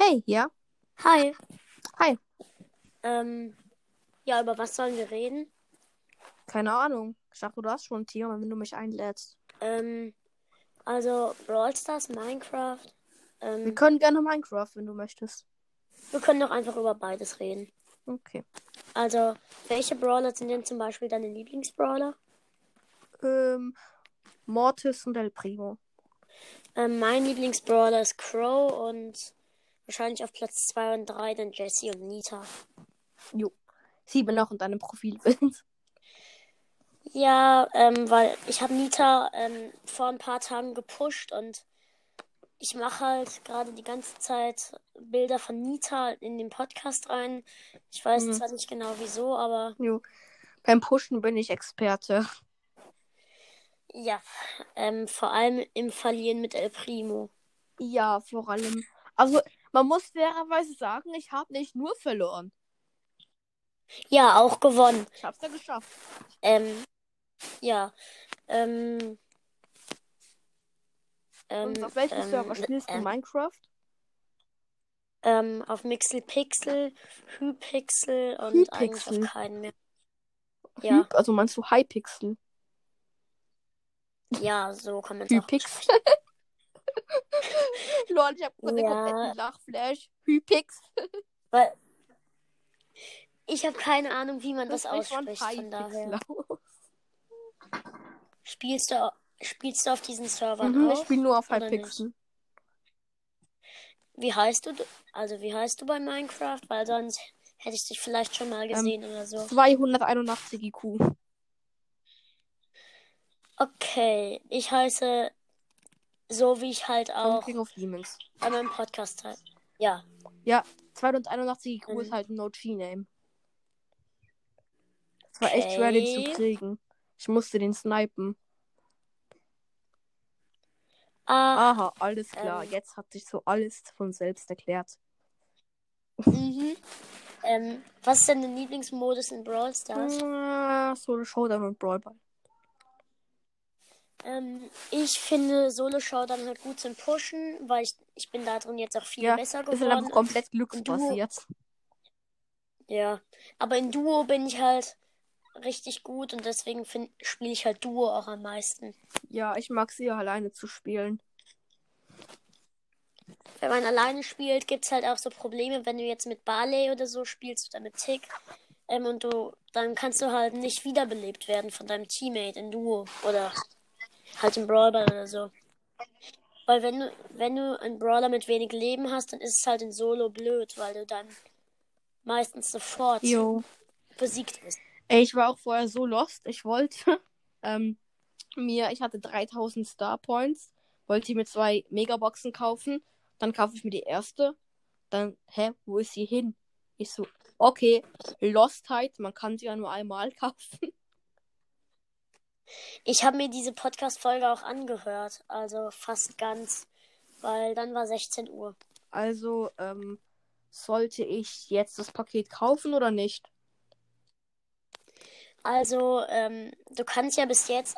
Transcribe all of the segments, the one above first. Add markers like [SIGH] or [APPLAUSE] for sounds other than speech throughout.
Hey, ja? Hi. Hi. Ähm, ja, über was sollen wir reden? Keine Ahnung. Ich dachte, du hast schon ein Thema, wenn du mich einlädst. Ähm, also Brawl Stars, Minecraft. Ähm, Wir können gerne Minecraft, wenn du möchtest. wir können doch einfach über beides reden. Okay. Also, welche Brawler sind denn zum Beispiel deine Lieblingsbrawler? Ähm, Mortis und El Primo. Ähm, mein Lieblingsbrawler ist Crow und wahrscheinlich auf Platz 2 und 3 dann Jesse und Nita. Jo. Sieh mir noch in deinem Profilbild. Ja, ähm, weil ich habe Nita ähm, vor ein paar Tagen gepusht und ich mache halt gerade die ganze Zeit Bilder von Nita in den Podcast rein. Ich weiß Mhm. zwar nicht genau wieso, aber Jo. Beim Pushen bin ich Experte. ja, ähm, vor allem im Verlieren mit El Primo. Ja, vor allem. Also, man muss fairerweise sagen, ich habe nicht nur verloren. Ja, auch gewonnen. Ich hab's ja geschafft. Ähm, ja, ähm, ähm, Und auf welchem ähm, Server spielst du ähm, Minecraft? ähm, auf Mixel Pixel, Hypixel und eigentlich Hypixel? auf keinen mehr. Ja. Hyp, also meinst du Hypixel? Ja, so kann man es auch Hypixel? [LAUGHS] Lol, ich hab gerade Ja. kompletten Lachflash. Weil [LAUGHS] ich habe keine Ahnung, wie man das man ausspricht. Von daher. Spielst du, spielst du auf diesen Servern Mhm, ich auch? spiele nur auf oder Hypixel. Wie heißt du? Also wie heißt du bei Minecraft? Weil sonst hätte ich dich vielleicht schon Ähm, mal gesehen oder so. 281 IQ. Okay, ich heiße so wie ich halt Auch King of Demons. bei meinem Podcast halt. Ja. Ja, 281 IQ Mhm. ist halt ein No-G-Name. Es war echt schwer, den zu Okay. kriegen. Ich musste den snipen. Ah, Aha, alles klar. ähm. Jetzt hat sich so alles von selbst erklärt. mhm. Ähm, was ist denn dein Lieblingsmodus in Brawl Stars? Ah, Solo Showdown und Brawl Ball. Ähm, ich finde Solo Showdown halt gut zum Pushen, weil ich, ich bin da drin jetzt auch viel Ja, besser Ist halt geworden. einfach komplett glücksbasiert. Ja, aber in Duo bin ich halt richtig gut und deswegen spiele ich halt Duo auch am meisten. Ja, ich mag sie alleine zu spielen. Wenn man alleine spielt, gibt es halt auch so Probleme, wenn du jetzt mit Barley oder so spielst oder mit Tick. Ähm, und du, dann kannst du halt nicht wiederbelebt werden von deinem Teammate in Duo oder halt im Brawler oder so. Weil wenn du, wenn du einen Brawler mit wenig Leben hast, dann ist es halt in Solo blöd, weil du dann meistens sofort Jo. besiegt bist. Ey, ich war auch vorher so lost. Ich wollte [LAUGHS] ähm, mir, ich hatte 3000 Star Points, wollte mir zwei Megaboxen kaufen. Dann kaufe ich mir die erste. Dann, hä, wo ist sie hin? Ich so, okay, Lostheit, man kann sie ja nur einmal [LAUGHS] kaufen. Ich habe mir diese Podcast-Folge auch angehört, also fast ganz, weil dann war 16 Uhr. Also, ähm, sollte ich jetzt das Paket kaufen oder nicht? Also, ähm, du kannst ja bis jetzt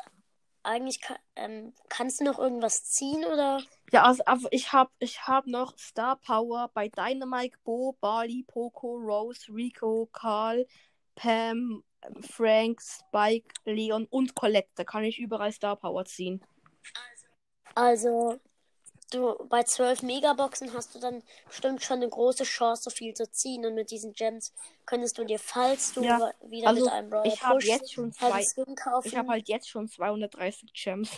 eigentlich, ähm, kannst du noch irgendwas ziehen oder? Ja, also, aber ich hab, ich hab noch Star Power bei Dynamite, Bo, Barley, Poco, Rose, Rico, Karl, Pam, Frank, Spike, Leon und Colette. Da kann ich überall Star Power ziehen. Also, du bei 12 Megaboxen hast du dann bestimmt schon eine große Chance, so viel zu ziehen. Und mit diesen Gems könntest du dir, falls du Ja, wieder also, mit einem Brawler ich hab pushst, jetzt schon zwei- kaufen. Ich habe halt jetzt schon 230 Gems.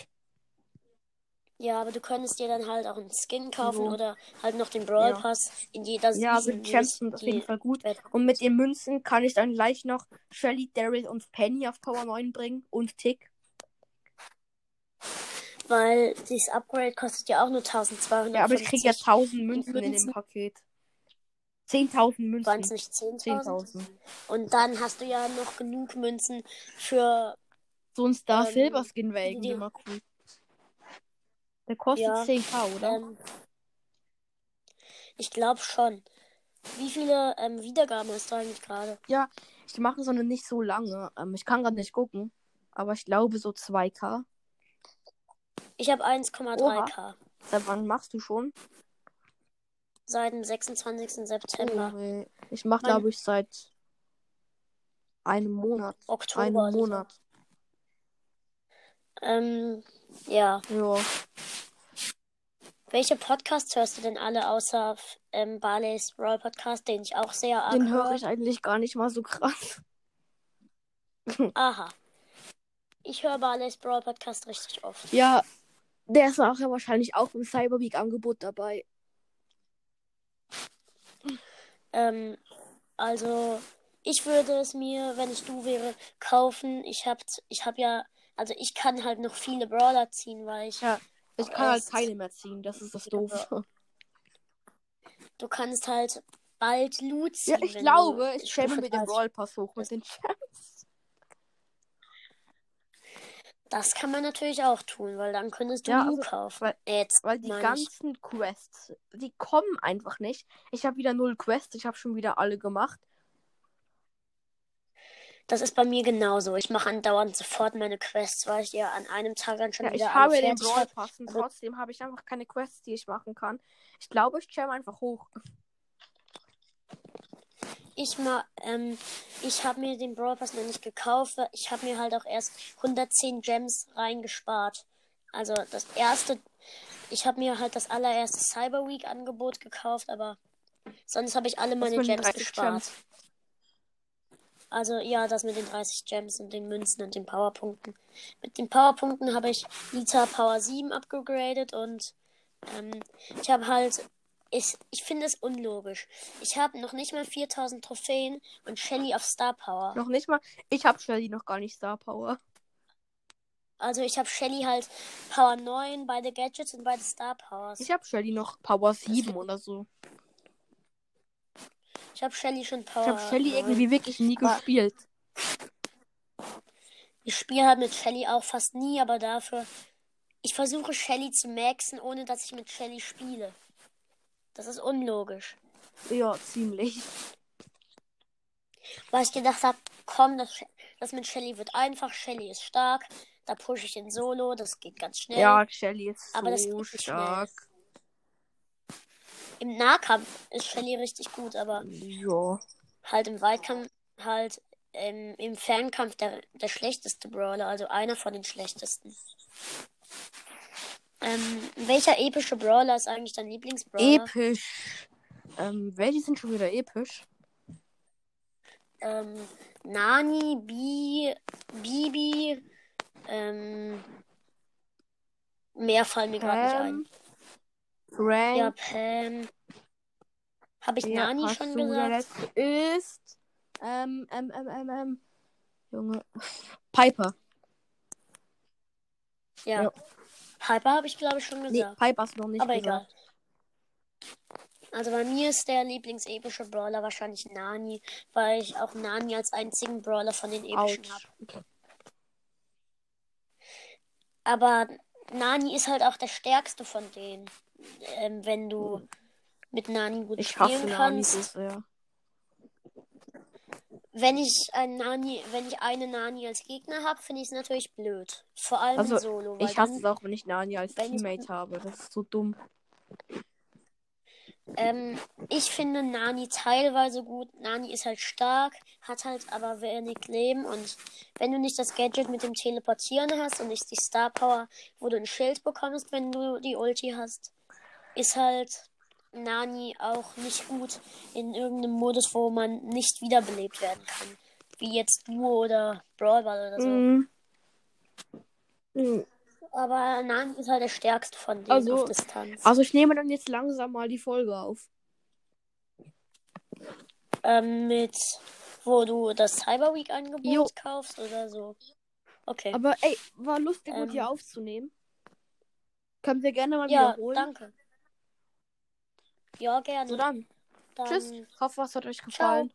Ja, aber du könntest dir dann halt auch einen Skin kaufen So. oder halt noch den Brawl Ja. Pass in jeder Ja, also es sind auf jeden Fall gut. Und mit den Münzen kann ich dann gleich noch Shelly, Daryl und Penny auf Power 9 bringen und Tick. Weil dieses Upgrade kostet ja auch nur 1250. Ja, aber ich krieg ja 1000 Münzen in dem Münzen. Paket. 10.000 Waren es Münzen. nicht 10.000? 10.000. Und dann hast du ja noch genug Münzen für. So ein Star Ähm, Silver Skin wäre irgendwie mal cool. Der kostet Ja, 10k, oder? Ähm, ich glaube schon. Wie viele ähm, Wiedergaben hast du eigentlich gerade? Ja, ich mache so eine nicht so lange. Ähm, ich kann gerade nicht gucken. Aber ich glaube so 2k. Ich habe 1,3k. Seit wann machst du schon? seit dem 26. September. Oh, ey. ich mache, glaube ich, seit einem Monat. Oktober. So. Monat. Ähm, ja. Ja. Welche Podcasts hörst du denn alle außer ähm, Barley's Brawl Podcast, den ich auch sehr arg Den höre? ich eigentlich gar nicht mal so krass. [LAUGHS] Aha. Ich höre Barley's Brawl Podcast richtig oft. Ja, der ist auch ja wahrscheinlich auch im Cyber Week Angebot dabei. Ähm, also, ich würde es mir, wenn ich du wäre, kaufen. Ich hab, ich hab ja, also ich kann halt noch viele Brawler ziehen, weil ich, Ja, ich kann halt keine mehr ziehen. Das ist das doof. du kannst halt bald Loot ziehen. Ja, ich glaube, ich Stufe mit dem 30 Brawl Pass hoch mit den Champs. Das kann man natürlich auch tun, weil dann könntest du Ja, also, kaufen. weil- Jetzt, Weil die ganzen Quests, die kommen einfach nicht. Ich habe wieder null Quests, ich habe schon wieder alle gemacht. Das ist bei mir genauso. Ich mache andauernd sofort meine Quests, weil ich ja an einem Tag dann schon Ja, ich wieder habe alle den Brawl habe. Pass und aber- trotzdem habe ich einfach keine Quests, die ich machen kann. Ich glaube, ich jam einfach hoch. Ich mal, ähm, ich habe mir den Brawl Pass noch nicht gekauft. Ich habe mir halt auch erst 110 Gems reingespart. Also das erste, ich habe mir halt das allererste Cyber Week Angebot gekauft, aber sonst habe ich alle meine Gems 30 gespart. Gems. Also ja, das mit den 30 Gems und den Münzen und den Powerpunkten. Mit den Powerpunkten habe ich Nita Power 7 abgegradet und ähm, ich habe halt. Ich, ich finde es unlogisch. Ich habe noch nicht mal 4000 Trophäen und Shelly auf Star Power. Noch nicht mal. Ich habe Shelly noch gar nicht Star Power. Also ich habe Shelly halt Power 9, beide Gadgets und beide Star Powers. Ich habe Shelly noch Power 7 oder so. Ich habe Shelly schon Power. Ich habe Shelly 9. irgendwie wirklich nie Aber- gespielt. Ich spiele halt mit Shelly auch fast nie, aber dafür. Ich versuche Shelly zu maxen, ohne dass ich mit Shelly spiele. Das ist unlogisch. Ja, ziemlich. Weil ich gedacht habe, komm, das, das mit Shelly wird einfach. Shelly ist stark. Da pushe ich in Solo, das geht ganz schnell. Ja, Shelly ist Aber das so stark. Im Nahkampf ist Shelly richtig gut, aber Ja. halt im Weitkampf, halt ähm, im Fernkampf der, der schlechteste Brawler, also einer von den schlechtesten. Ähm, welcher epische Brawler ist eigentlich dein Lieblingsbrawler? Episch. Ähm, welche sind schon wieder episch? ähm, Nani, Bi, Bibi, ähm, mehr fallen mir gerade nicht ein. Frank, Ja, Pam. Habe ich ja, Nani hast schon du, der gesagt? letzte ist. Ähm, ähm, ähm, ähm, ähm. Junge. Piper. Ja. Ja. Piper habe ich, glaube ich, schon Nee, gesagt. Piper ist noch nicht Aber gesagt. egal. Also bei mir ist der Lieblingsepische Brawler wahrscheinlich Nani, weil ich auch Nani als einzigen Brawler von den epischen habe. Aber Nani ist halt auch der stärkste von denen. Ähm, wenn du mit Nani gut Ich spielen Nani kannst. so sehr. Wenn ich einen Nani, wenn ich eine Nani als Gegner habe, finde ich es natürlich blöd. Vor allem Also, in Solo. Ich hasse es auch, wenn ich Nani als wenn ich- Teammate habe. Das ist so dumm. ähm, ich finde Nani teilweise gut. Nani ist halt stark, hat halt aber wenig Leben. Und wenn du nicht das Gadget mit dem Teleportieren hast und nicht die Star Power, wo du ein Schild bekommst, wenn du die Ulti hast, ist halt Nani auch nicht gut in irgendeinem Modus, wo man nicht wiederbelebt werden kann. Wie jetzt Duo oder Brawl Ball oder so. Mhm. Mhm. Aber Nani ist halt der stärkste von denen Also- auf Distanz. Also ich nehme dann jetzt langsam mal die Folge auf. ähm, mit, wo du das Cyber Week Angebot Jo. kaufst oder so. Okay. Aber ey, war lustig mit Ähm. dir aufzunehmen. Können wir gerne mal ja, wiederholen. danke. Ja, gerne. So dann. Dann Tschüss. Hoffe, es hat euch Ciao. gefallen.